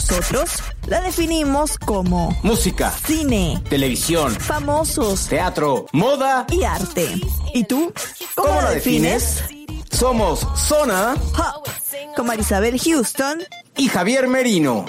Nosotros la definimos como Música, cine, televisión, famosos teatro, moda. y arte. ¿Y tú? ¿Cómo, la defines? Somos Zona Pop, con Marisabel Houston, y Javier Merino.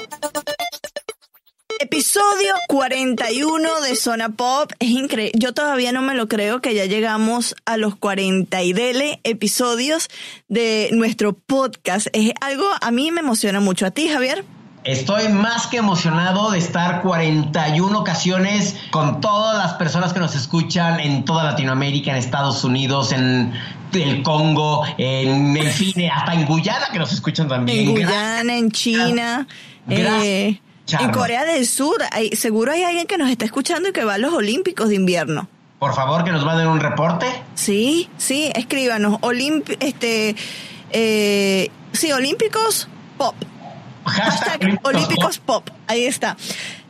episodio 41 de Zona Pop. Es increíble. Yo todavía no me lo creo que ya llegamos a los 40 y dele episodios de nuestro podcast. Es algo, a mí me emociona mucho. ¿A ti, Javier? Estoy más que emocionado de estar 41 ocasiones con todas las personas que nos escuchan en toda Latinoamérica, en Estados Unidos, en el Congo, en, en fin, hasta en Guyana que nos escuchan también. En Guyana, en China, Gracias, eh, en. Corea del Sur. Hay- seguro hay alguien que nos está escuchando y que va a los Olímpicos de invierno. Por favor, que nos manden un reporte. Sí, sí, escríbanos. Olimp este, eh, sí, Olímpicos Pop. Hashtag Olímpicos Pop. Ahí está.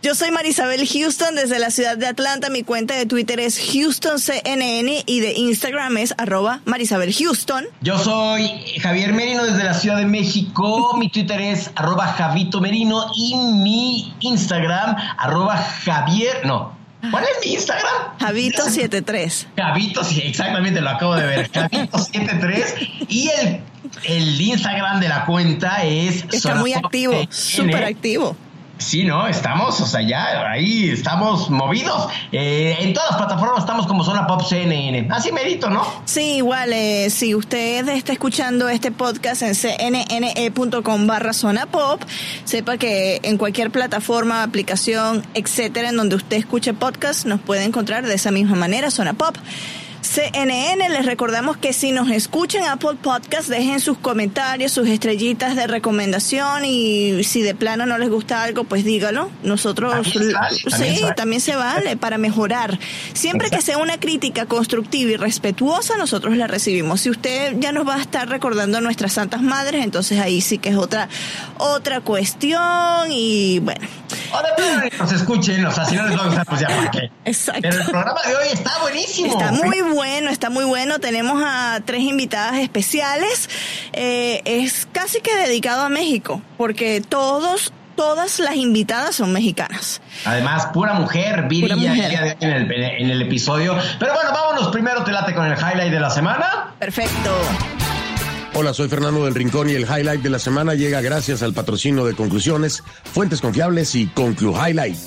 Yo soy Marisabel Houston desde la ciudad de Atlanta. Mi cuenta de Twitter es HoustonCNN y de Instagram es arroba Marisabel Houston. Yo soy Javier Merino desde la Ciudad de México. Mi Twitter es arroba Javito Merino y mi Instagram arroba Javier. No. ¿Cuál es mi Instagram? Javito73. Javito, sí, exactamente, lo acabo de ver. Javito73. Y el, el Instagram de la cuenta es. Está muy activo, súper activo. Sí, ¿no? Estamos, o sea, ya ahí estamos movidos. Eh, en todas las plataformas estamos como Zona Pop CNN. Así merito, ¿no? Sí, igual, eh, si usted está escuchando este podcast en cnne.com barra zona pop, sepa que en cualquier plataforma, aplicación, etcétera, en donde usted escuche podcast, nos puede encontrar de esa misma manera, zona pop. CNN, les recordamos que si nos escuchan Apple Podcast, dejen sus comentarios, sus estrellitas de recomendación y si de plano no les gusta algo, pues dígalo. Nosotros, También se vale, también sí, vale. también se vale para mejorar. Siempre que sea una crítica constructiva y respetuosa, nosotros la recibimos. Si usted ya nos va a estar recordando a nuestras santas madres, entonces ahí sí que es otra otra cuestión y bueno. O de nos escuchen, o sea, si no les va a gustar, pues ya para qué. Exacto. Pero el programa de hoy está buenísimo. Está muy bueno, está muy bueno. Tenemos a tres invitadas especiales. Eh, es casi que dedicado a México, porque todos, todas las invitadas son mexicanas. Además, pura mujer, Viri en el, en el episodio. Pero bueno, vámonos primero, te late con el highlight de la semana. Perfecto. Hola, soy Fernando del Rincón y el highlight de la semana llega gracias al patrocinio de Conclusiones, Fuentes Confiables y Conclu Highlight.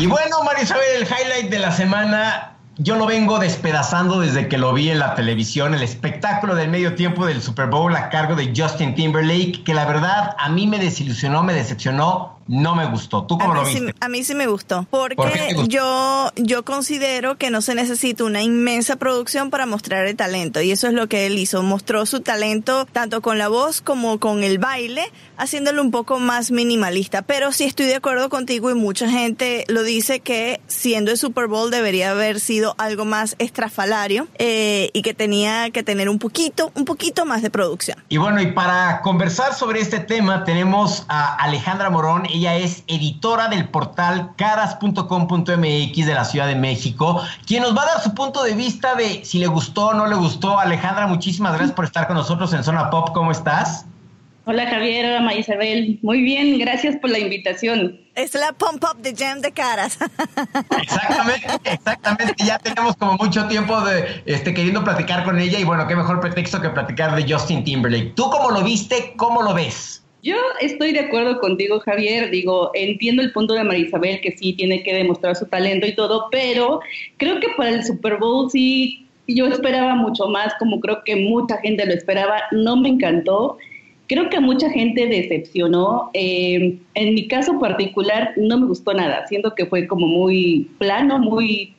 Y bueno, Marisabel, el highlight de la semana, yo lo vengo despedazando desde que lo vi en la televisión, el espectáculo del medio tiempo del Super Bowl a cargo de Justin Timberlake, que la verdad a mí me desilusionó, me decepcionó, no me gustó. ¿Tú cómo a lo mí, sí, viste? a mí sí me gustó. ¿Por qué Porque gustó? yo, yo considero que no se necesita una inmensa producción para mostrar el talento. Y eso es lo que él hizo. Mostró su talento tanto con la voz como con el baile, haciéndolo un poco más minimalista. Pero sí estoy de acuerdo contigo y mucha gente lo dice que siendo el Super Bowl debería haber sido algo más estrafalario eh, y que tenía que tener un poquito, un poquito más de producción. Y bueno, y para conversar sobre este tema tenemos a Alejandra Morón. Ella es editora del portal caras.com.mx de la Ciudad de México, quien nos va a dar su punto de vista de si le gustó o no le gustó. Alejandra, muchísimas gracias por estar con nosotros en Zona Pop. ¿Cómo estás? Hola Javier, hola María Isabel. Muy bien, gracias por la invitación. Es la pump up de jam de caras. Exactamente, exactamente. Ya tenemos como mucho tiempo de este queriendo platicar con ella y bueno, qué mejor pretexto que platicar de Justin Timberlake. ¿Tú cómo lo viste? ¿Cómo lo ves? Yo estoy de acuerdo contigo, Javier. Digo, entiendo el punto de María Isabel que sí tiene que demostrar su talento y todo, pero creo que para el Super Bowl sí yo esperaba mucho más, como creo que mucha gente lo esperaba, no me encantó. Creo que a mucha gente decepcionó. Eh, en mi caso particular no me gustó nada, siento que fue como muy plano, muy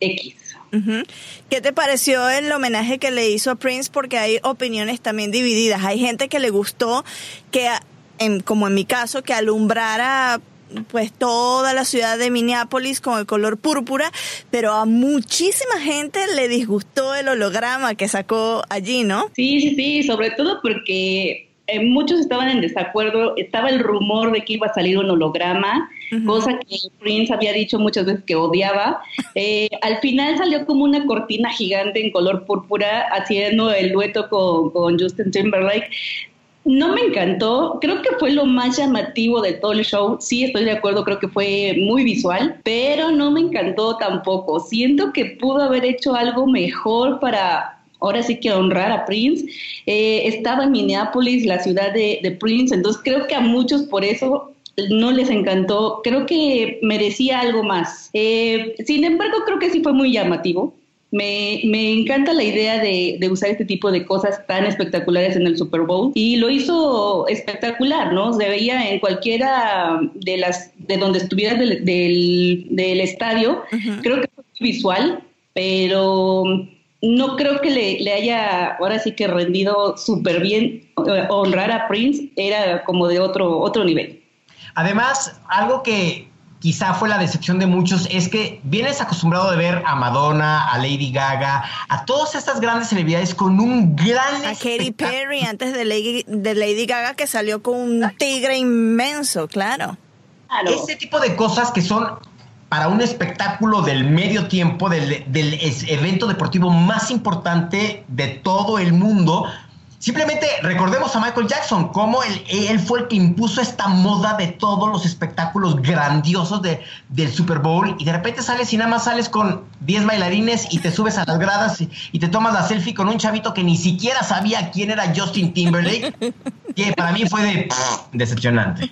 X. ¿Qué te pareció el homenaje que le hizo a Prince? Porque hay opiniones también divididas. Hay gente que le gustó que, como en mi caso, que alumbrara pues toda la ciudad de Minneapolis con el color púrpura, pero a muchísima gente le disgustó el holograma que sacó allí, ¿no? Sí, sí, sí, sobre todo porque eh, muchos estaban en desacuerdo, estaba el rumor de que iba a salir un holograma, cosa que Prince había dicho muchas veces que odiaba. Eh, al final salió como una cortina gigante en color púrpura haciendo el dueto con, con Justin Timberlake. No me encantó, creo que fue lo más llamativo de todo el show. Sí, estoy de acuerdo, creo que fue muy visual, pero no me encantó tampoco. Siento que pudo haber hecho algo mejor para ahora sí que honrar a Prince. Eh, estaba en Minneapolis, la ciudad de, Prince, entonces creo que a muchos por eso no les encantó. Creo que merecía algo más. Eh, sin embargo, creo que sí fue muy llamativo. Me, me encanta la idea de, de, usar este tipo de cosas tan espectaculares en el Super Bowl y lo hizo espectacular, ¿no? Se veía en cualquiera de las de donde estuvieras del, del, estadio. Creo que fue visual, pero no creo que le, le, haya ahora sí que rendido súper bien eh, honrar a Prince, era como de otro, otro nivel. Además, algo que quizá fue la decepción de muchos, es que vienes acostumbrado de ver a Madonna, a Lady Gaga, a todas estas grandes celebridades con un gran... A Katy Perry antes de Lady, de Lady Gaga que salió con un tigre inmenso, claro. Ese tipo de cosas que son para un espectáculo del medio tiempo, del, evento deportivo más importante de todo el mundo, Simplemente recordemos a Michael Jackson, cómo él, fue el que impuso esta moda de todos los espectáculos grandiosos de, del Super Bowl y de repente sales y nada más sales con 10 bailarines y te subes a las gradas y, te tomas la selfie con un chavito que ni siquiera sabía quién era Justin Timberlake, que para mí fue de decepcionante.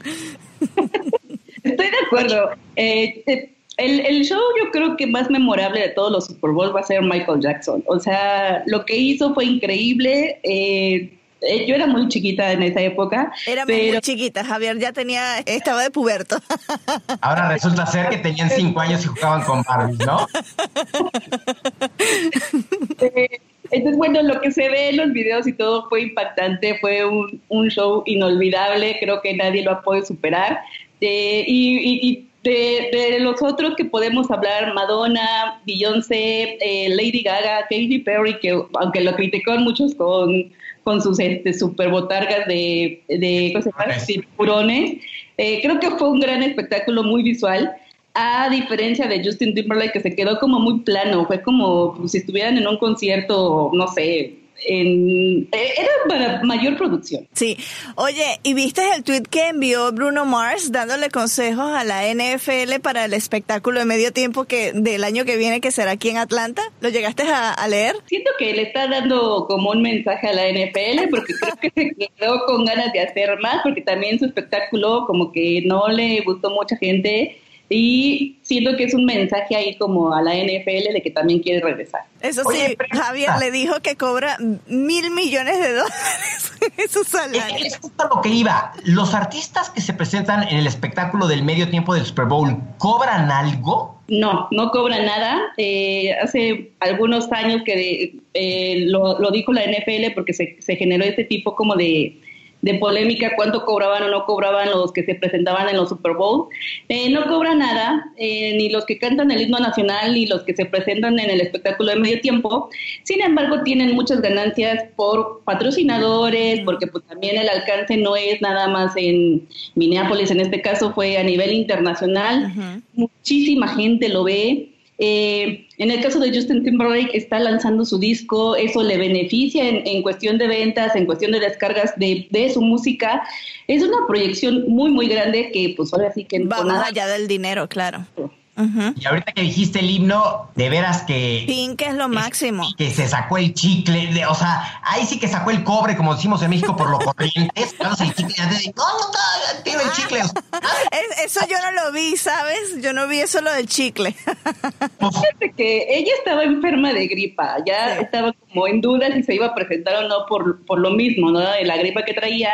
Estoy de acuerdo. Eh, el, el, show yo creo que más memorable de todos los Super Bowls va a ser Michael Jackson. O sea, lo que hizo fue increíble. Eh, eh yo era muy chiquita en esa época. Era muy chiquita, Javier ya tenía, estaba de puberto. Ahora resulta ser que tenían cinco años y jugaban con Barbie, ¿no? Eh, entonces, bueno, lo que se ve en los videos y todo fue impactante, fue un, un show inolvidable, creo que nadie lo ha podido superar. Eh, y, y de, los otros que podemos hablar, Madonna, Beyoncé, eh, Lady Gaga, Katy Perry, que aunque lo criticó muchos con, con sus este, super botargas de, de eh, creo que fue un gran espectáculo muy visual. A diferencia de Justin Timberlake, que se quedó como muy plano, fue como si estuvieran en un concierto, no sé, en, eh, era para mayor producción. Sí. Oye, ¿y viste el tweet que envió Bruno Mars dándole consejos a la NFL para el espectáculo de medio tiempo que del año que viene que será aquí en Atlanta? ¿Lo llegaste a, leer? Siento que le está dando como un mensaje a la NFL porque creo que se quedó con ganas de hacer más porque también su espectáculo como que no le gustó mucha gente y siento que es un mensaje ahí como a la NFL de que también quiere regresar. Eso sí, Javier le dijo que cobra mil millones de dólares en su salario. Es, justo lo que iba. Los artistas que se presentan en el espectáculo del medio tiempo del Super Bowl, ¿cobran algo? No, no cobran nada. Eh, hace algunos años que eh, lo, lo, dijo la NFL porque se, se generó este tipo como de de polémica cuánto cobraban o no cobraban los que se presentaban en los Super Bowl. Eh, no cobra nada, eh, ni los que cantan el himno nacional, ni los que se presentan en el espectáculo de medio tiempo. Sin embargo, tienen muchas ganancias por patrocinadores, porque pues también el alcance no es nada más en Minneapolis, en este caso fue a nivel internacional. Muchísima gente lo ve. Eh, en el caso de Justin Timberlake, está lanzando su disco, eso le beneficia en, cuestión de ventas, en cuestión de descargas de, su música. Es una proyección muy, muy grande que, pues ahora sí que... Va más allá del dinero, claro. Y ahorita que dijiste el himno, de veras que... Pink es lo máximo. Que se sacó el chicle, de, o sea, ahí sí que sacó el cobre, como decimos en México, por lo corriente. el chicle antes de, no, no, no, tiene el chicle. eso yo no lo vi, ¿sabes? Yo no vi eso lo del chicle. Pues, Fíjate que ella estaba enferma de gripa, ya estaba como en duda si se iba a presentar o no por, por lo mismo, ¿no? De la gripa que traía.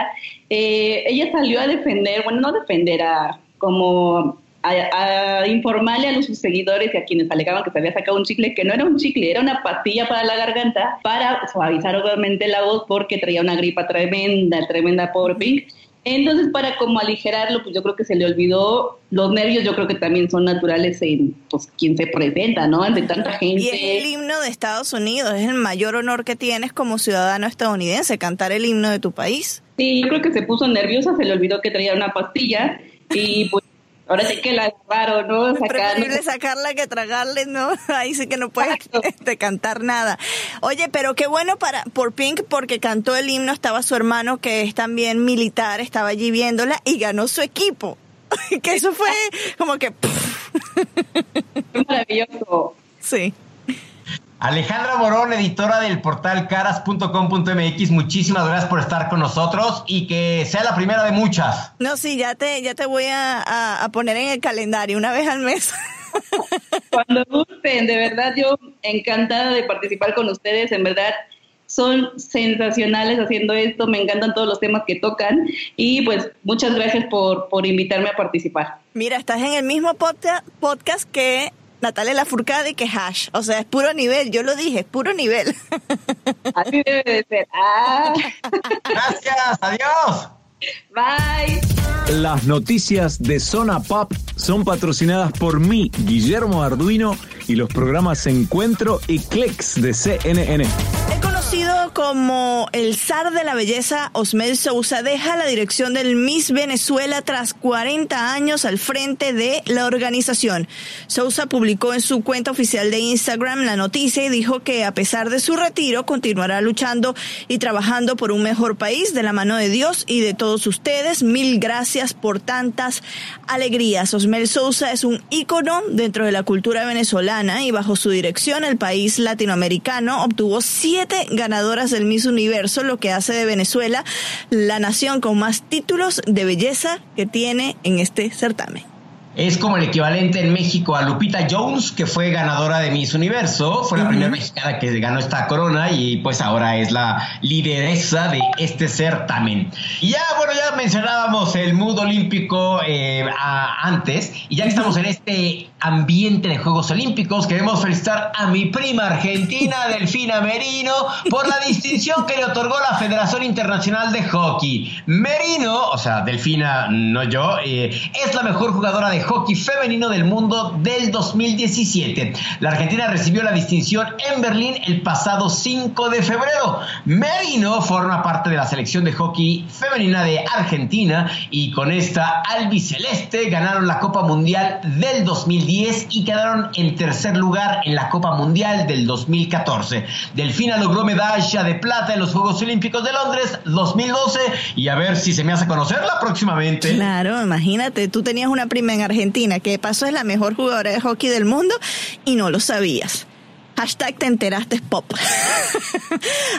Eh, ella salió a defender, bueno, no defender, a como a, informarle a los sus seguidores y a quienes alegaban que se había sacado un chicle, que no era un chicle, era una pastilla para la garganta, para suavizar obviamente la voz porque traía una gripa tremenda, tremenda por Pink. Entonces, para como aligerarlo, pues yo creo que se le olvidó. Los nervios yo creo que también son naturales en pues, quien se presenta, ¿no? Ante tanta gente. Y es el himno de Estados Unidos, es el mayor honor que tienes como ciudadano estadounidense, cantar el himno de tu país. Sí, yo creo que se puso nerviosa, se le olvidó que traía una pastilla y pues Ahora sí que la agarraron, ¿no? Es preferible sacarla que tragarle, ¿no? Ahí sí que no puedes este, cantar nada. Oye, pero qué bueno para por Pink porque cantó el himno, estaba su hermano que es también militar, estaba allí viéndola y ganó su equipo. que eso fue como que... Maravilloso. Sí. Alejandra Morón, editora del portal caras.com.mx, muchísimas gracias por estar con nosotros y que sea la primera de muchas. No, sí, ya te, ya te voy a, a poner en el calendario una vez al mes. Cuando gusten, de verdad, yo encantada de participar con ustedes, en verdad son sensacionales haciendo esto, me encantan todos los temas que tocan y pues muchas gracias por, por invitarme a participar. Mira, estás en el mismo podcast que Natalia Lafourcade que Hash. O sea, es puro nivel. Yo lo dije, es puro nivel. Así debe de ser. Ah. Gracias, adiós. Bye. Las noticias de Zona Pop son patrocinadas por mí, Guillermo Arduino, y los programas Encuentro y Clicks de CNN. Conocido como el zar de la belleza, Osmel Sousa, deja la dirección del Miss Venezuela tras 40 años al frente de la organización. Sousa publicó en su cuenta oficial de Instagram la noticia y dijo que a pesar de su retiro continuará luchando y trabajando por un mejor país de la mano de Dios y de todos ustedes. Mil gracias por tantas alegrías. Osmel Sousa es un ícono dentro de la cultura venezolana y bajo su dirección el país latinoamericano obtuvo siete ganadoras del Miss Universo, lo que hace de Venezuela la nación con más títulos de belleza que tiene en este certamen. Es como el equivalente en México a Lupita Jones, que fue ganadora de Miss Universo, fue la primera mexicana que ganó esta corona y pues ahora es la lideresa de este certamen. Y ya, bueno, ya mencionábamos el mood olímpico eh, antes, y ya que estamos en este ambiente de Juegos Olímpicos, queremos felicitar a mi prima argentina, Delfina Merino, por la distinción que le otorgó la Federación Internacional de Hockey. Merino, o sea, Delfina, no yo, eh, es la mejor jugadora de hockey femenino del mundo del 2017. La Argentina recibió la distinción en Berlín el pasado 5 de febrero. Merino forma parte de la selección de hockey femenina de Argentina y con esta albiceleste ganaron la Copa Mundial del 2010 y quedaron en tercer lugar en la Copa Mundial del 2014. Delfina logró medalla de plata en los Juegos Olímpicos de Londres 2012 y a ver si se me hace conocerla próximamente. Claro, imagínate, tú tenías una prima en Argentina Argentina, que de paso es la mejor jugadora de hockey del mundo y no lo sabías. Hashtag te enteraste pop.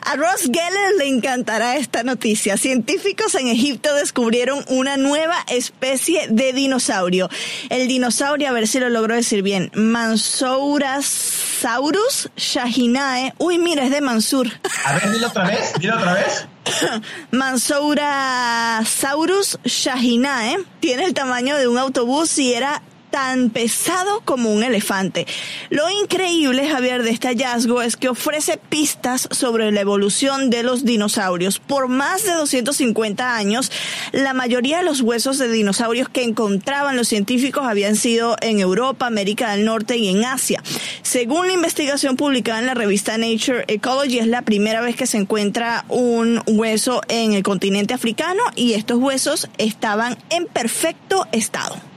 A Ross Geller le encantará esta noticia. Científicos en Egipto descubrieron una nueva especie de dinosaurio. El dinosaurio, a ver si lo logro decir bien, Mansourasaurus shahinae. Uy, mira, es de Mansur. A ver, dilo otra vez, dilo otra vez. Mansourasaurus shahinae tiene el tamaño de un autobús y era tan pesado como un elefante. Lo increíble, Javier, de este hallazgo es que ofrece pistas sobre la evolución de los dinosaurios. Por más de 250 años, la mayoría de los huesos de dinosaurios que encontraban los científicos habían sido en Europa, América del Norte y en Asia. Según la investigación publicada en la revista Nature Ecology, es la primera vez que se encuentra un hueso en el continente africano y estos huesos estaban en perfecto estado.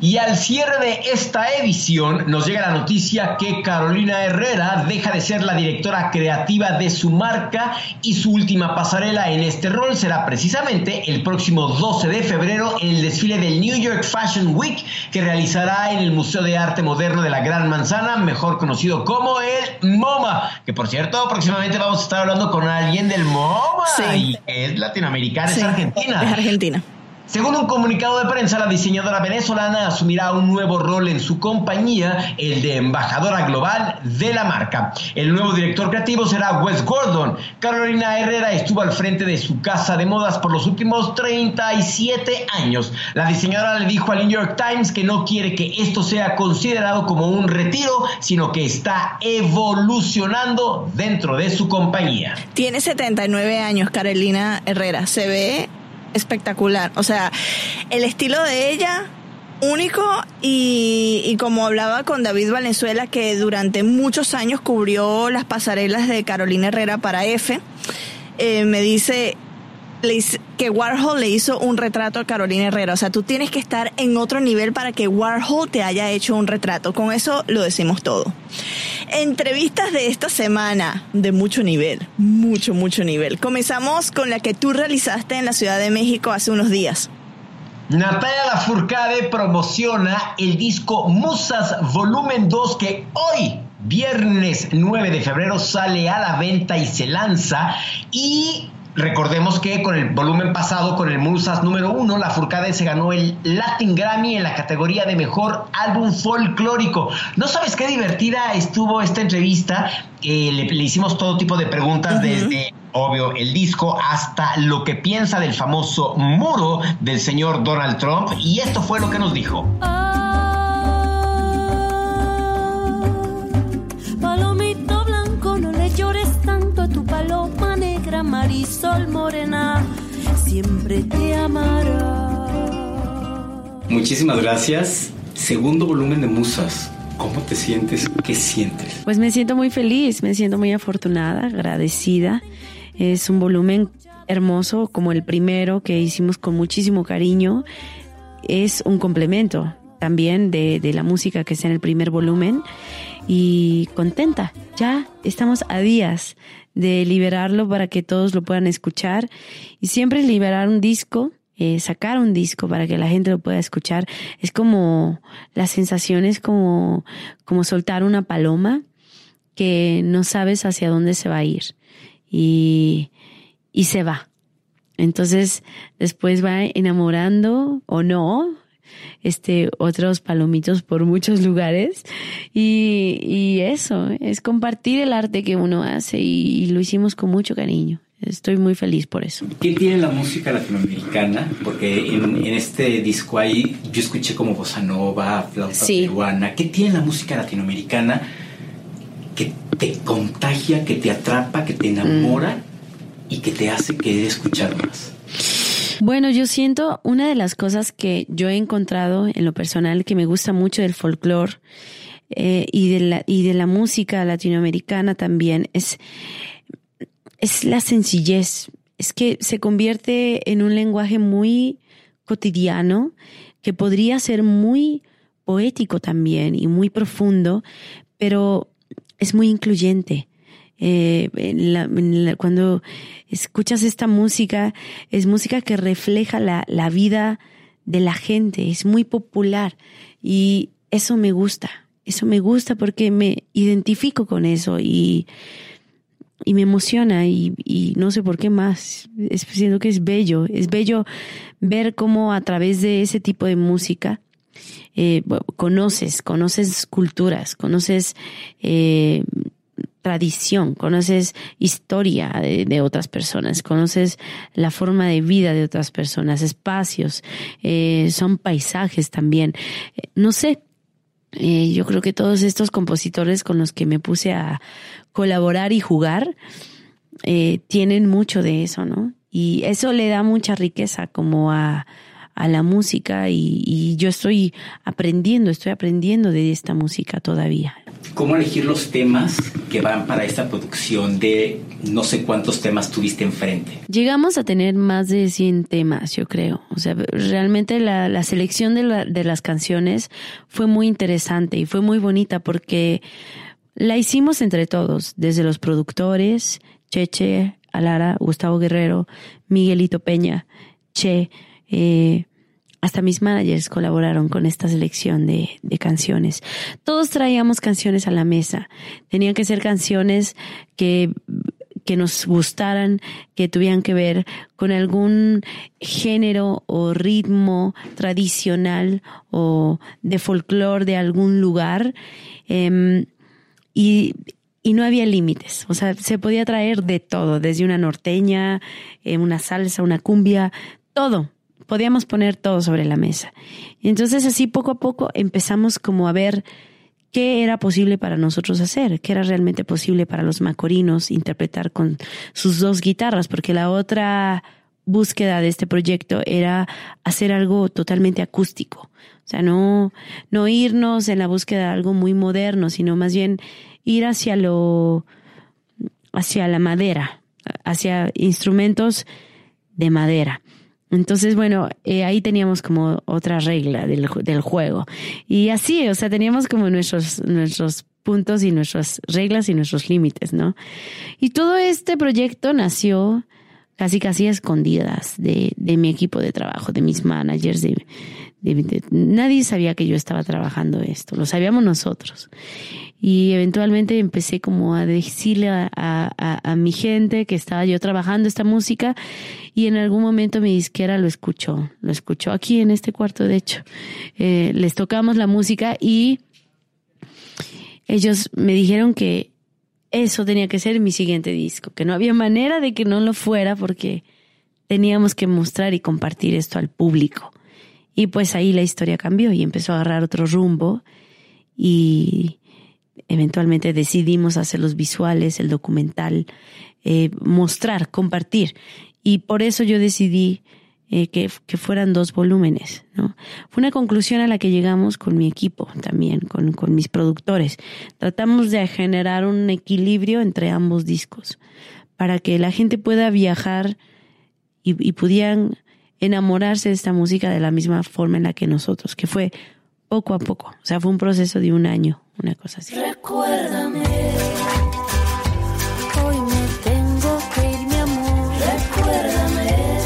Y al cierre de esta edición nos llega la noticia que Carolina Herrera deja de ser la directora creativa de su marca y su última pasarela en este rol será precisamente el próximo 12 de febrero en el desfile del New York Fashion Week que realizará en el Museo de Arte Moderno de la Gran Manzana, mejor conocido como el MoMA, que por cierto próximamente vamos a estar hablando con alguien del MoMA y es latinoamericana, es argentina. Es argentina. Según un comunicado de prensa, la diseñadora venezolana asumirá un nuevo rol en su compañía, el de embajadora global de la marca. El nuevo director creativo será Wes Gordon. Carolina Herrera estuvo al frente de su casa de modas por los últimos 37 años. La diseñadora le dijo al New York Times que no quiere que esto sea considerado como un retiro, sino que está evolucionando dentro de su compañía. Tiene 79 años Carolina Herrera. Se ve espectacular. O sea, el estilo de ella único y, como hablaba con David Valenzuela que durante muchos años cubrió las pasarelas de Carolina Herrera para F, eh, me dice que Warhol le hizo un retrato a Carolina Herrera. O sea, tú tienes que estar en otro nivel para que Warhol te haya hecho un retrato. Con eso lo decimos todo. Entrevistas de esta semana de mucho nivel, mucho, mucho nivel. Comenzamos con la que tú realizaste en la Ciudad de México hace unos días. Natalia Lafourcade promociona el disco Musas Volumen 2 que hoy viernes 9 de febrero sale a la venta y se lanza y Recordemos que con el volumen pasado, con el Musas número uno, la Furcade se ganó el Latin Grammy en la categoría de mejor álbum folclórico. No sabes qué divertida estuvo esta entrevista. Eh, le, hicimos todo tipo de preguntas desde, obvio, el disco hasta lo que piensa del famoso muro del señor Donald Trump. Y esto fue lo que nos dijo. palomito Marisol Morena, siempre te amará. Muchísimas gracias. Segundo volumen de Musas. ¿Cómo te sientes? ¿Qué sientes? Pues me siento muy feliz, me siento muy afortunada, agradecida. Es un volumen hermoso como el primero que hicimos con muchísimo cariño. Es un complemento también de, de la música que está en el primer volumen y contenta. Ya estamos a días de liberarlo para que todos lo puedan escuchar y siempre liberar un disco, eh, sacar un disco para que la gente lo pueda escuchar. Es como la sensación es como, como soltar una paloma que no sabes hacia dónde se va a ir y, y se va. Entonces después va enamorando o no, este, otros palomitos por muchos lugares. Y, y eso, es compartir el arte que uno hace y, lo hicimos con mucho cariño. Estoy muy feliz por eso. ¿Qué tiene la música latinoamericana? Porque en, en este disco ahí yo escuché como bossa nova, flauta peruana. ¿Qué tiene la música latinoamericana que te contagia, que te atrapa, que te enamora mm. y que te hace querer escuchar más? Bueno, yo siento una de las cosas que yo he encontrado en lo personal que me gusta mucho del folclore eh, y, de la, y de la música latinoamericana también es, es la sencillez. Es que se convierte en un lenguaje muy cotidiano que podría ser muy poético también y muy profundo, pero es muy incluyente. Eh, cuando escuchas esta música, es música que refleja la, la vida de la gente, es muy popular y eso me gusta, eso me gusta porque me identifico con eso y, y me emociona y, no sé por qué más. Siento que es bello, es bello ver cómo a través de ese tipo de música eh, conoces, conoces culturas, conoces eh, tradición, conoces historia de, otras personas, conoces la forma de vida de otras personas, espacios, eh, son paisajes también. Eh, no sé, eh, yo creo que todos estos compositores con los que me puse a colaborar y jugar tienen mucho de eso, ¿no? Y eso le da mucha riqueza como a, a la música y, y, yo estoy aprendiendo, estoy aprendiendo de esta música todavía. cómo elegir los temas que van para esta producción de no sé cuántos temas tuviste enfrente. Llegamos a tener más de 100 temas, yo creo. O sea, realmente la, selección de, de las canciones fue muy interesante y fue muy bonita porque la hicimos entre todos, desde los productores, Cheche, Alara, Gustavo Guerrero, Miguelito Peña, Che, eh, hasta mis managers colaboraron con esta selección de, canciones. Todos traíamos canciones a la mesa. Tenían que ser canciones que, que nos gustaran, que tuvieran que ver con algún género o ritmo tradicional o de folclore de algún lugar. Em, y, y no había límites. O sea, se podía traer de todo, desde una norteña, eh, una salsa, una cumbia, todo podíamos poner todo sobre la mesa. Entonces así poco a poco empezamos como a ver qué era posible para nosotros hacer, qué era realmente posible para los macorinos interpretar con sus dos guitarras, porque la otra búsqueda de este proyecto era hacer algo totalmente acústico. O sea, no, no irnos en la búsqueda de algo muy moderno, sino más bien ir hacia lo, hacia la madera, hacia instrumentos de madera. Entonces, bueno, eh, ahí teníamos como otra regla del, del, juego. Y así, o sea, teníamos como nuestros, nuestros puntos y nuestras reglas y nuestros límites, ¿no? Y todo este proyecto nació casi casi a escondidas de, de mi equipo de trabajo, de mis managers, de, nadie sabía que yo estaba trabajando esto, lo sabíamos nosotros. Y eventualmente empecé como a decirle a, a, mi gente que estaba yo trabajando esta música y en algún momento mi disquera lo escuchó, lo escuchó aquí en este cuarto, de hecho. Eh, les tocamos la música y ellos me dijeron que eso tenía que ser mi siguiente disco, que no había manera de que no lo fuera porque teníamos que mostrar y compartir esto al público. Y pues ahí la historia cambió y empezó a agarrar otro rumbo y eventualmente decidimos hacer los visuales, el documental, eh, mostrar, compartir. Y por eso yo decidí eh, que, que, fueran dos volúmenes. ¿no? Fue una conclusión a la que llegamos con mi equipo también, con, con mis productores. Tratamos de generar un equilibrio entre ambos discos para que la gente pueda viajar y, y pudieran enamorarse de esta música de la misma forma en la que nosotros, que fue poco a poco. O sea, fue un proceso de un año, una cosa así. Recuérdame. Hoy me tengo que ir, mi amor. Recuérdame.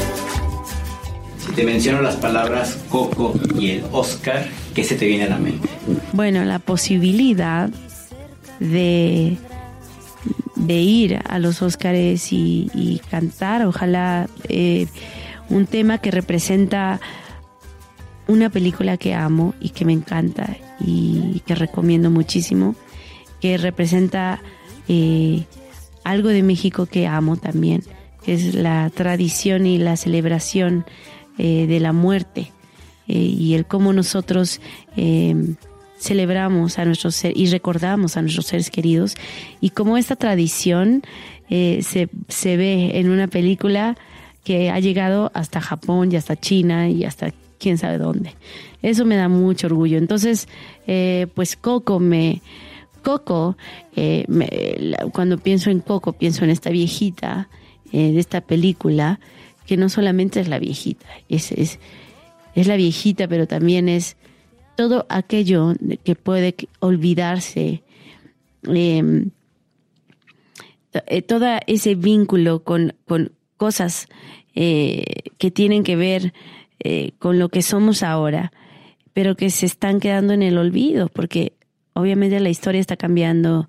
Si te menciono las palabras Coco y el Oscar, ¿qué se te viene a la mente? Bueno, la posibilidad de de ir a los Óscares y, cantar, ojalá eh, un tema que representa una película que amo y que me encanta y que recomiendo muchísimo, que representa eh, algo de México que amo también, que es la tradición y la celebración eh, de la muerte eh, y el cómo nosotros celebramos a nuestros seres y recordamos a nuestros seres queridos y cómo esta tradición se, se ve en una película que ha llegado hasta Japón y hasta China y hasta quién sabe dónde. Eso me da mucho orgullo. Entonces, eh, pues Coco me... Coco, eh, cuando pienso en Coco, pienso en esta viejita eh, de esta película, que no solamente es la viejita, es, es, es la viejita, pero también es todo aquello que puede olvidarse, em, todo ese vínculo con, con cosas eh, que tienen que ver eh, con lo que somos ahora, pero que se están quedando en el olvido, porque obviamente la historia está cambiando,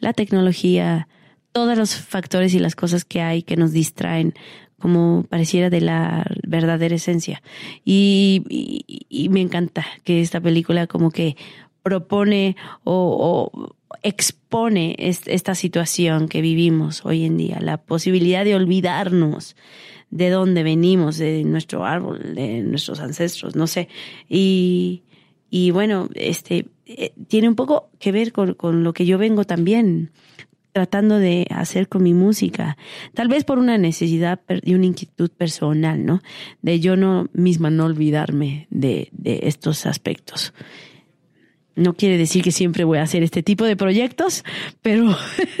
la tecnología, todos los factores y las cosas que hay que nos distraen, como pareciera de la verdadera esencia. Y, me encanta que esta película como que propone o expone esta situación que vivimos hoy en día, la posibilidad de olvidarnos de dónde venimos, de nuestro árbol, de nuestros ancestros, no sé. Y, y bueno, este eh, tiene un poco que ver con, con lo que yo vengo también tratando de hacer con mi música, tal vez por una necesidad y una inquietud personal, ¿no? De yo no misma no olvidarme de, de estos aspectos. No quiere decir que siempre voy a hacer este tipo de proyectos, pero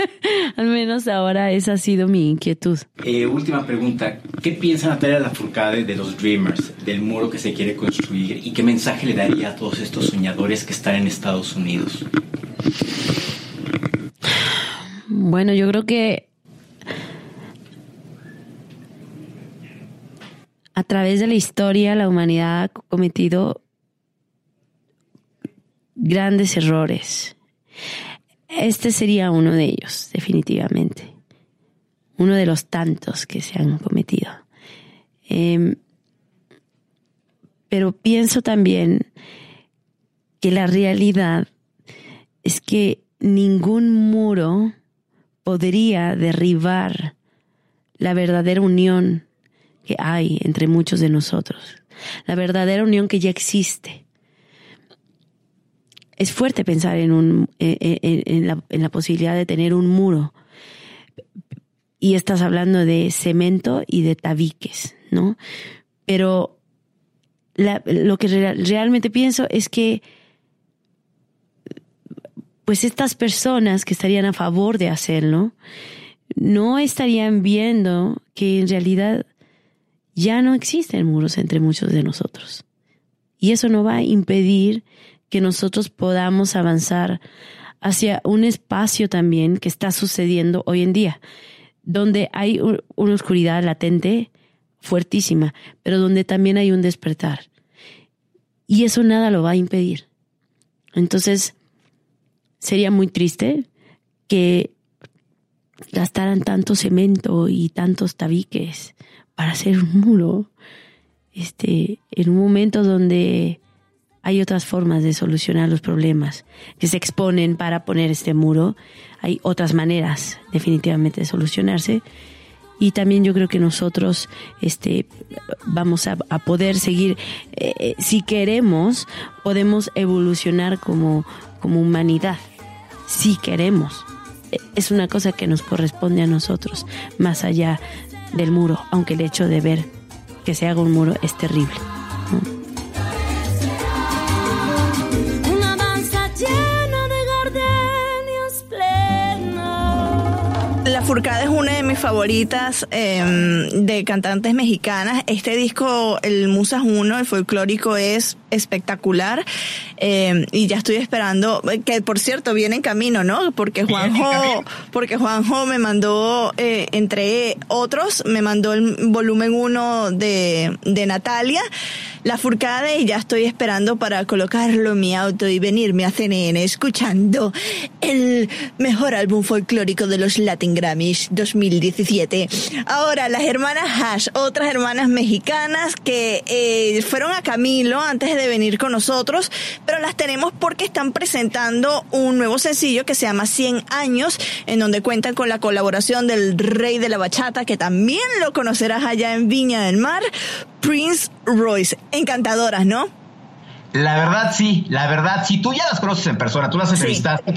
al menos ahora esa ha sido mi inquietud. Eh, última pregunta. ¿Qué piensa Natalia Lafourcade de los Dreamers, del muro que se quiere construir y qué mensaje le daría a todos estos soñadores que están en Estados Unidos? Bueno, yo creo que a través de la historia la humanidad ha cometido grandes errores. Este sería uno de ellos, definitivamente. Uno de los tantos que se han cometido. Em, pero pienso también que la realidad es que ningún muro podría derribar la verdadera unión que hay entre muchos de nosotros, la verdadera unión que ya existe es fuerte pensar eh, eh, la, en, la, posibilidad de tener un muro. Y estás hablando de cemento y de tabiques, ¿no? Pero lo que realmente pienso es que pues estas personas que estarían a favor de hacerlo no estarían viendo que en realidad ya no existen muros entre muchos de nosotros. Y eso no va a impedir que nosotros podamos avanzar hacia un espacio también que está sucediendo hoy en día, donde hay una oscuridad latente fuertísima, pero donde también hay un despertar. Y eso nada lo va a impedir. Entonces, sería muy triste que gastaran tanto cemento y tantos tabiques para hacer un muro, este, en un momento donde hay otras formas de solucionar los problemas que se exponen para poner este muro. Hay otras maneras definitivamente de solucionarse. Y también yo creo que nosotros este, vamos a, poder seguir, eh, eh, si queremos, podemos evolucionar como, como humanidad. Si queremos. Es una cosa que nos corresponde a nosotros, más allá del muro, aunque el hecho de ver que se haga un muro es terrible. Furcada es una de mis favoritas em, de cantantes mexicanas. Este disco, el Musas 1, el folclórico, es espectacular. Em, y ya estoy esperando, que por cierto viene en camino, ¿no? Porque Juanjo, porque Juanjo me mandó, eh, entre otros, me mandó el volumen 1 de, de Natalia la Furcada y ya estoy esperando para colocarlo en mi auto y venirme a CNN escuchando el mejor álbum folclórico de los Latin Grammys 2017. Ahora, las hermanas Hash, otras hermanas mexicanas que eh, fueron a Camilo antes de venir con nosotros, pero las tenemos porque están presentando un nuevo sencillo que se llama 100 años, en donde cuentan con la colaboración del rey de la bachata, que también lo conocerás allá en Viña del Mar, Prince Royce encantadoras, ¿no? La verdad sí, la verdad sí. Tú ya las conoces en persona, tú las entrevistaste,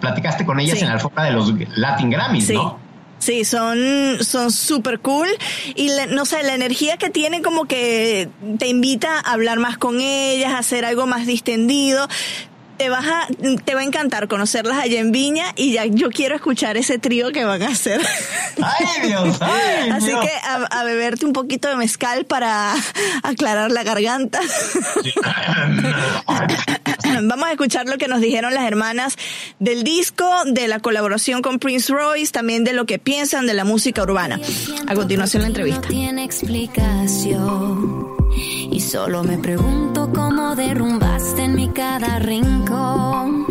platicaste con ellas en la alfombra de los Latin Grammys, ¿no? Sí, son son súper cool. Y no sé, la energía que tienen como que te invita a hablar más con ellas, a hacer algo más distendido te vas a, te va a encantar conocerlas allá en Viña y ya yo quiero escuchar ese trío que van a hacer. ¡Ay, Dios! Así que a, beberte un poquito de mezcal para aclarar la garganta. Vamos a escuchar lo que nos dijeron las hermanas del disco, de la colaboración con Prince Royce, también de lo que piensan de la música urbana. A continuación la entrevista. tiene explicación y solo me pregunto cómo derrumbaste en mi cada rincón.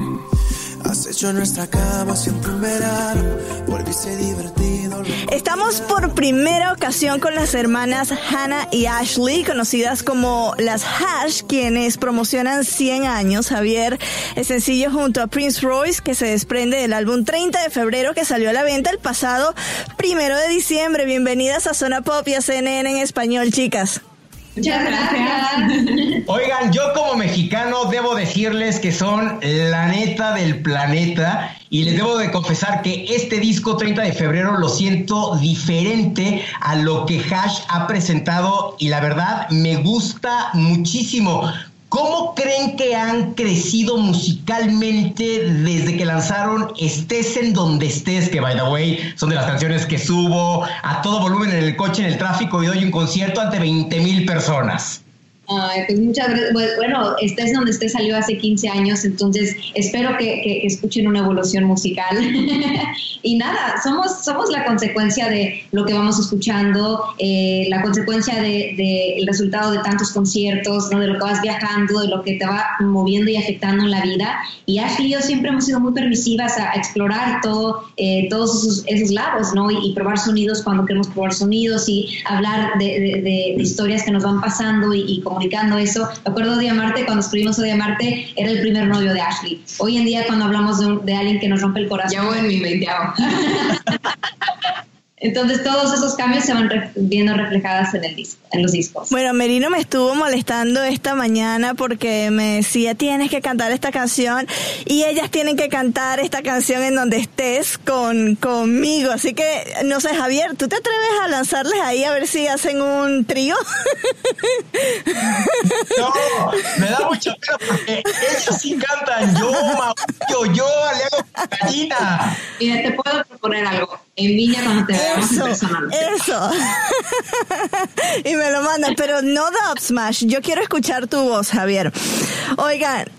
Has hecho nuestra cama siempre un verano, volviste divertido. Estamos por primera ocasión con las hermanas Hannah y Ashley, conocidas como las Hash, quienes promocionan 100 años. Javier, es sencillo junto a Prince Royce, que se desprende del álbum 30 de febrero que salió a la venta el pasado primero de diciembre. Bienvenidas a Zona Pop y a CNN en español, chicas. Muchas gracias. Oigan, yo como mexicano debo decirles que son la neta del planeta y les debo de confesar que este disco 30 de febrero lo siento diferente a lo que Hash ha presentado y la verdad me gusta muchísimo. ¿Cómo creen que han crecido musicalmente desde que lanzaron Estés en donde estés? Que, by the way, son de las canciones que subo a todo volumen en el coche, en el tráfico y doy un concierto ante 20 mil personas. Ay, pues muchas gracias. Bueno, estés donde estés salió hace 15 años, entonces espero que, escuchen una evolución musical. y nada, somos, somos la consecuencia de lo que vamos escuchando, eh, la consecuencia del de, el resultado de tantos conciertos, ¿no? de lo que vas viajando, de lo que te va moviendo y afectando en la vida. Y Ashley y yo siempre hemos sido muy permisivas a, explorar todo, eh, todos esos, esos, lados, ¿no? Y, probar sonidos cuando queremos probar sonidos y hablar de, de historias que nos van pasando y, y eso. Me acuerdo de Marte, cuando escribimos de Marte, era el primer novio de Ashley. Hoy en día, cuando hablamos de, de alguien que nos rompe el corazón. Ya voy en mi veinteavo. Entonces todos esos cambios se van viendo reflejadas en el disco, en los discos. Bueno, Merino me estuvo molestando esta mañana porque me decía tienes que cantar esta canción y ellas tienen que cantar esta canción en donde estés con conmigo. Así que no sé, Javier, ¿tú te atreves a lanzarles ahí a ver si hacen un trío? No, me da mucha pena porque ellas sí cantan. Yo, Mauricio, yo le hago gallina. Mira, te puedo proponer algo. En Viña cuando te eso, Eso. y me lo mandan, pero no Dub Smash. Yo quiero escuchar tu voz, Javier. Oigan.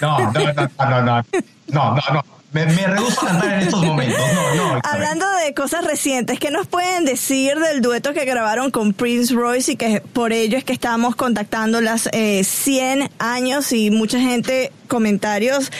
No, no, no, no, no. No, no, no. Me, me a cantar en estos momentos. No, no. Hablando de cosas recientes, ¿qué nos pueden decir del dueto que grabaron con Prince Royce y que por ello es que estamos contactando las eh, 100 años y mucha gente comentarios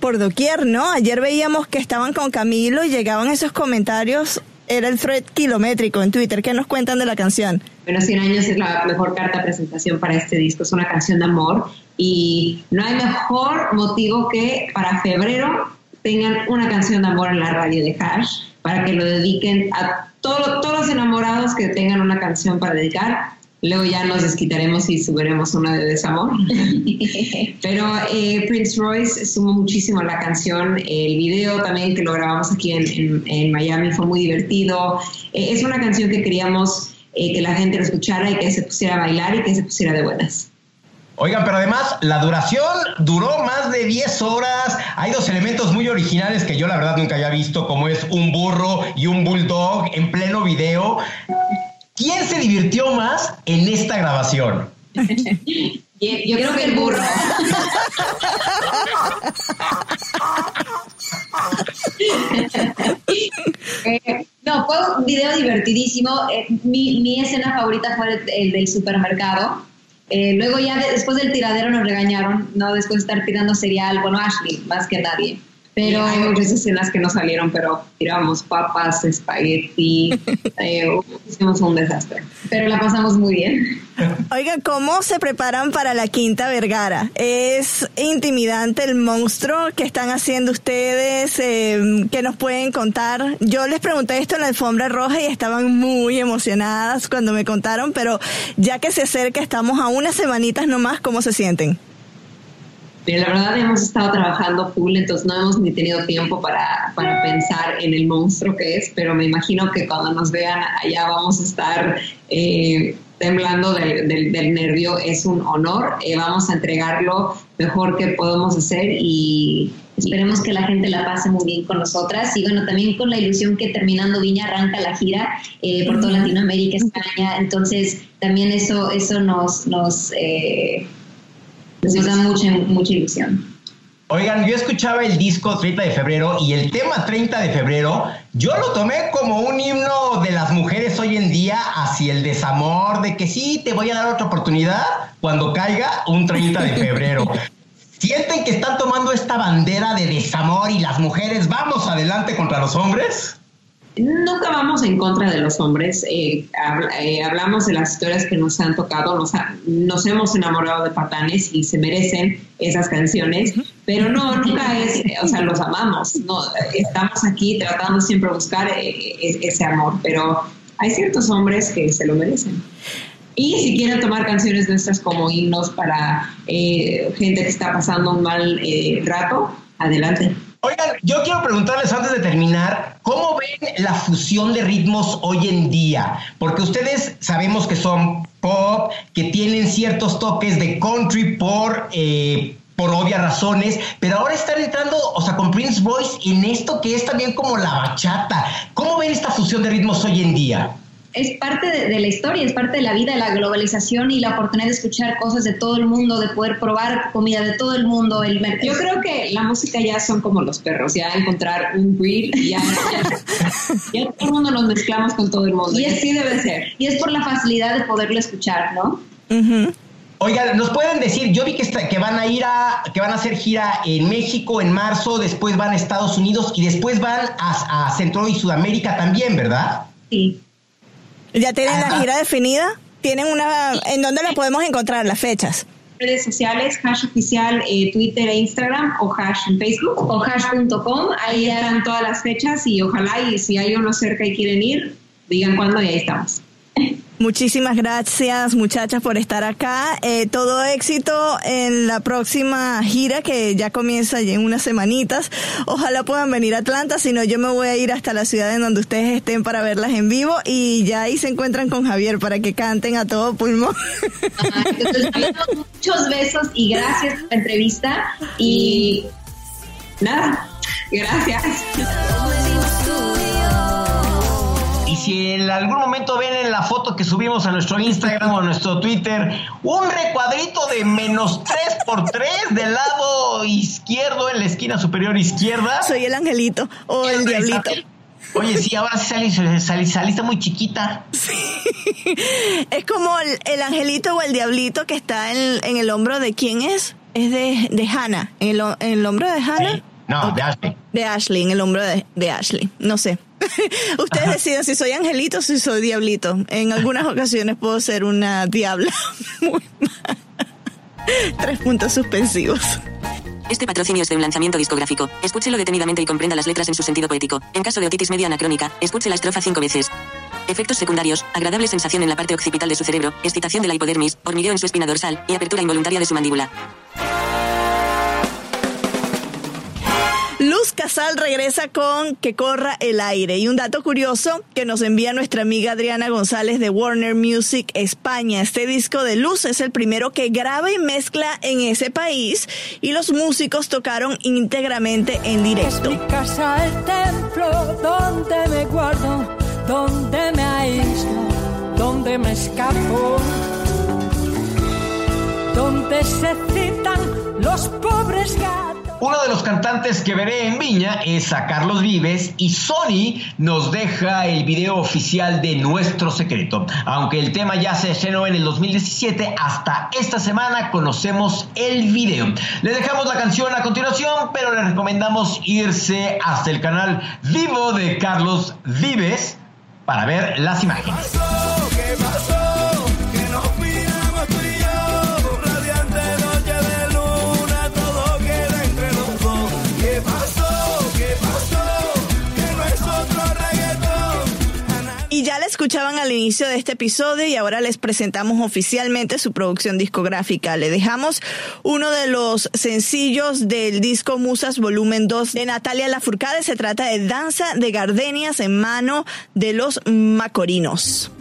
por doquier, ¿no? Ayer veíamos que estaban con Camilo y llegaban esos comentarios era el thread kilométrico en Twitter. ¿Qué nos cuentan de la canción? Bueno, 100 años es la mejor carta de presentación para este disco. Es una canción de amor y no hay mejor motivo que para febrero tengan una canción de amor en la radio de Hash para que lo dediquen a todos los enamorados que tengan una canción para dedicar. Luego ya nos desquitaremos y subiremos una de desamor. Pero eh, Prince Royce sumó muchísimo la canción. El video también que lo grabamos aquí en, Miami fue muy divertido. Eh, es una canción que queríamos eh, que la gente lo escuchara y que se pusiera a bailar y que se pusiera de buenas. Oigan, pero además la duración duró más de 10 horas. Hay dos elementos muy originales que yo la verdad nunca había visto, como es un burro y un bulldog en pleno video. ¿Quién se divirtió más en esta grabación? Yo creo que el burro. Eh, no, fue un video divertidísimo. Eh, mi, mi, escena favorita fue el, del supermercado. Eh, luego ya después del tiradero nos regañaron, no después de estar tirando cereal, bueno, Ashley, más que nadie. Pero hay muchas escenas que no salieron, pero tiramos papas, espagueti, eh, hicimos un desastre. Pero la pasamos muy bien. Oiga, ¿cómo se preparan para la Quinta Vergara? ¿Es intimidante el monstruo que están haciendo ustedes? Eh, ¿Qué nos pueden contar? Yo les pregunté esto en la alfombra roja y estaban muy emocionadas cuando me contaron, pero ya que se acerca, estamos a unas semanitas nomás, ¿cómo se sienten? Pero la verdad hemos estado trabajando full, entonces no hemos ni tenido tiempo para, para pensar en el monstruo que es, pero me imagino que cuando nos vean allá vamos a estar eh, temblando del, del, nervio. Es un honor, eh, vamos a entregarlo mejor que podemos hacer y esperemos que la gente la pase muy bien con nosotras. Y bueno, también con la ilusión que terminando Viña arranca la gira eh, por toda Latinoamérica, España, entonces también eso, eso nos... nos nos da mucha, mucha ilusión. Oigan, yo escuchaba el disco 30 de febrero y el tema 30 de febrero, yo lo tomé como un himno de las mujeres hoy en día hacia el desamor, de que sí, te voy a dar otra oportunidad cuando caiga un 30 de febrero. ¿Sienten que están tomando esta bandera de desamor y las mujeres vamos adelante contra los hombres? Nunca vamos en contra de los hombres. Eh, eh, hablamos de las historias que nos han tocado, nos, nos, hemos enamorado de patanes y se merecen esas canciones, pero no, nunca es, o sea, los amamos. No, estamos aquí tratando siempre de buscar eh, ese amor, pero hay ciertos hombres que se lo merecen. Y si quieren tomar canciones nuestras como himnos para gente que está pasando un mal rato, adelante. Oigan, yo quiero preguntarles antes de terminar, ¿cómo ven la fusión de ritmos hoy en día? Porque ustedes sabemos que son pop, que tienen ciertos toques de country por... Eh, por obvias razones, pero ahora están entrando, o sea, con Prince Voice en esto que es también como la bachata. ¿Cómo ven esta fusión de ritmos hoy en día? Es parte de, la historia, es parte de la vida, de la globalización y la oportunidad de escuchar cosas de todo el mundo, de poder probar comida de todo el mundo. El Yo creo que la música ya son como los perros, ya encontrar un breed, ya, ya, todo el mundo nos mezclamos con todo el mundo. Y, así debe ser. Y es por la facilidad de poderlo escuchar, ¿no? Oigan, nos pueden decir, yo vi que, que van a ir a, que van a hacer gira en México en marzo, después van a Estados Unidos y después van a, a Centro y Sudamérica también, ¿verdad? Sí. ¿Ya tienen la gira definida? ¿Tienen una, ¿En dónde la podemos encontrar, las fechas? redes sociales, hash oficial, eh, Twitter e Instagram o hash en Facebook o hash.com. Ahí están todas las fechas y ojalá y si hay uno cerca y quieren ir, digan cuándo y ahí estamos. Muchísimas gracias muchachas por estar acá. Eh, todo éxito en la próxima gira que ya comienza en unas semanitas. Ojalá puedan venir a Atlanta, si no yo me voy a ir hasta la ciudad en donde ustedes estén para verlas en vivo y ya ahí se encuentran con Javier para que canten a todo pulmón. muchos besos y gracias por la entrevista y nada, gracias si en algún momento ven en la foto que subimos a nuestro Instagram o a nuestro Twitter un recuadrito de menos 3 por 3 del lado izquierdo en la esquina superior izquierda. Soy el angelito o el diablito. Oye, sí, ahora sí saliste, saliste muy chiquita. Sí. Es como el, angelito o el diablito que está en, el hombro de quién es. Es de, de Hannah. ¿En el, hombro de Hannah? No, de Ashley. De Ashley, en el hombro de, de Ashley. No sé. Ustedes deciden si soy angelito o si soy diablito. En algunas ocasiones puedo ser una diabla. Tres puntos suspensivos. Este patrocinio es de un lanzamiento discográfico. Escúchelo detenidamente y comprenda las letras en su sentido poético. En caso de otitis media anacrónica, escuche la estrofa cinco veces. Efectos secundarios, agradable sensación en la parte occipital de su cerebro, excitación de la hipodermis, hormigueo en su espina dorsal y apertura involuntaria de su mandíbula. Casal regresa con Que corra el aire. Y un dato curioso que nos envía nuestra amiga Adriana González de Warner Music España. Este disco de Luz es el primero que graba y mezcla en ese país y los músicos tocaron íntegramente en directo. Es mi casa el templo donde me guardo, donde me aíslo, donde me escapo, donde se citan los pobres gatos uno de los cantantes que veré en Viña es a Carlos Vives y Sony nos deja el video oficial de Nuestro Secreto. Aunque el tema ya se estrenó en el 2017, hasta esta semana conocemos el video. Les dejamos la canción a continuación, pero les recomendamos irse hasta el canal vivo de Carlos Vives para ver las imágenes. Escuchaban al inicio de este episodio y ahora les presentamos oficialmente su producción discográfica. Le dejamos uno de los sencillos del disco Musas Volumen 2 de Natalia Lafourcade. Se trata de Danza de Gardenias en mano de los Macorinos.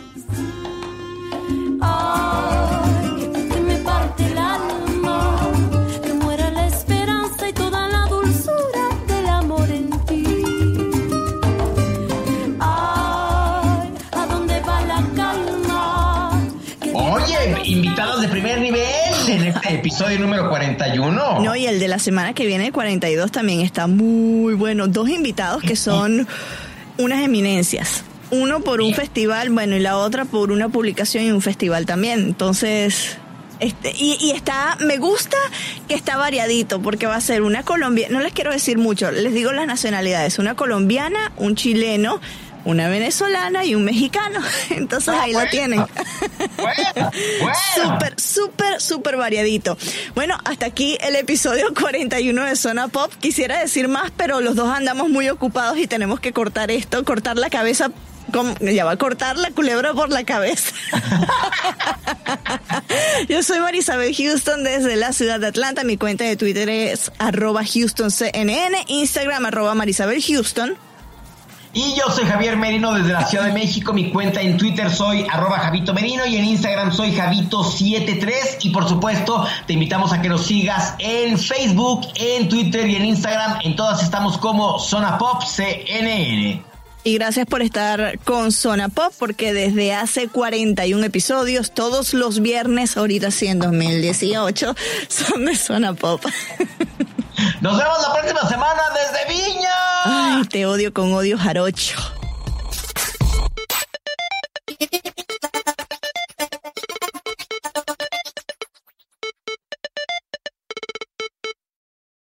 Invitados de primer nivel en este episodio número 41. No, y el de la semana que viene, 42, también está muy bueno. Dos invitados que son unas eminencias. Uno por un festival, bueno, y la otra por una publicación y un festival también. Entonces, este, y, y, está, me gusta que está variadito, porque va a ser una colombiana, no les quiero decir mucho, les digo las nacionalidades, una colombiana, un chileno, una venezolana y un mexicano. Entonces ah, ahí lo tienen. Súper, súper, súper variadito. Bueno, hasta aquí el episodio 41 de Zona Pop. Quisiera decir más, pero los dos andamos muy ocupados y tenemos que cortar esto, cortar la cabeza ya va a cortar la culebra por la cabeza. Yo soy Marisabel Houston desde la ciudad de Atlanta. Mi cuenta de Twitter es arroba HoustonCNN, Instagram arroba Marisabel Houston. Y yo soy Javier Merino desde la Ciudad de México. Mi cuenta en Twitter soy arroba Javito Merino y en Instagram soy Javito73. Y por supuesto, te invitamos a que nos sigas en Facebook, en Twitter y en Instagram. En todas estamos como Zona Pop CNN. Y gracias por estar con Zona Pop, porque desde hace 41 episodios, todos los viernes, ahorita sí en 2018, son de Zona Pop. Nos vemos la próxima semana desde Viña. Ay, te odio con odio jarocho.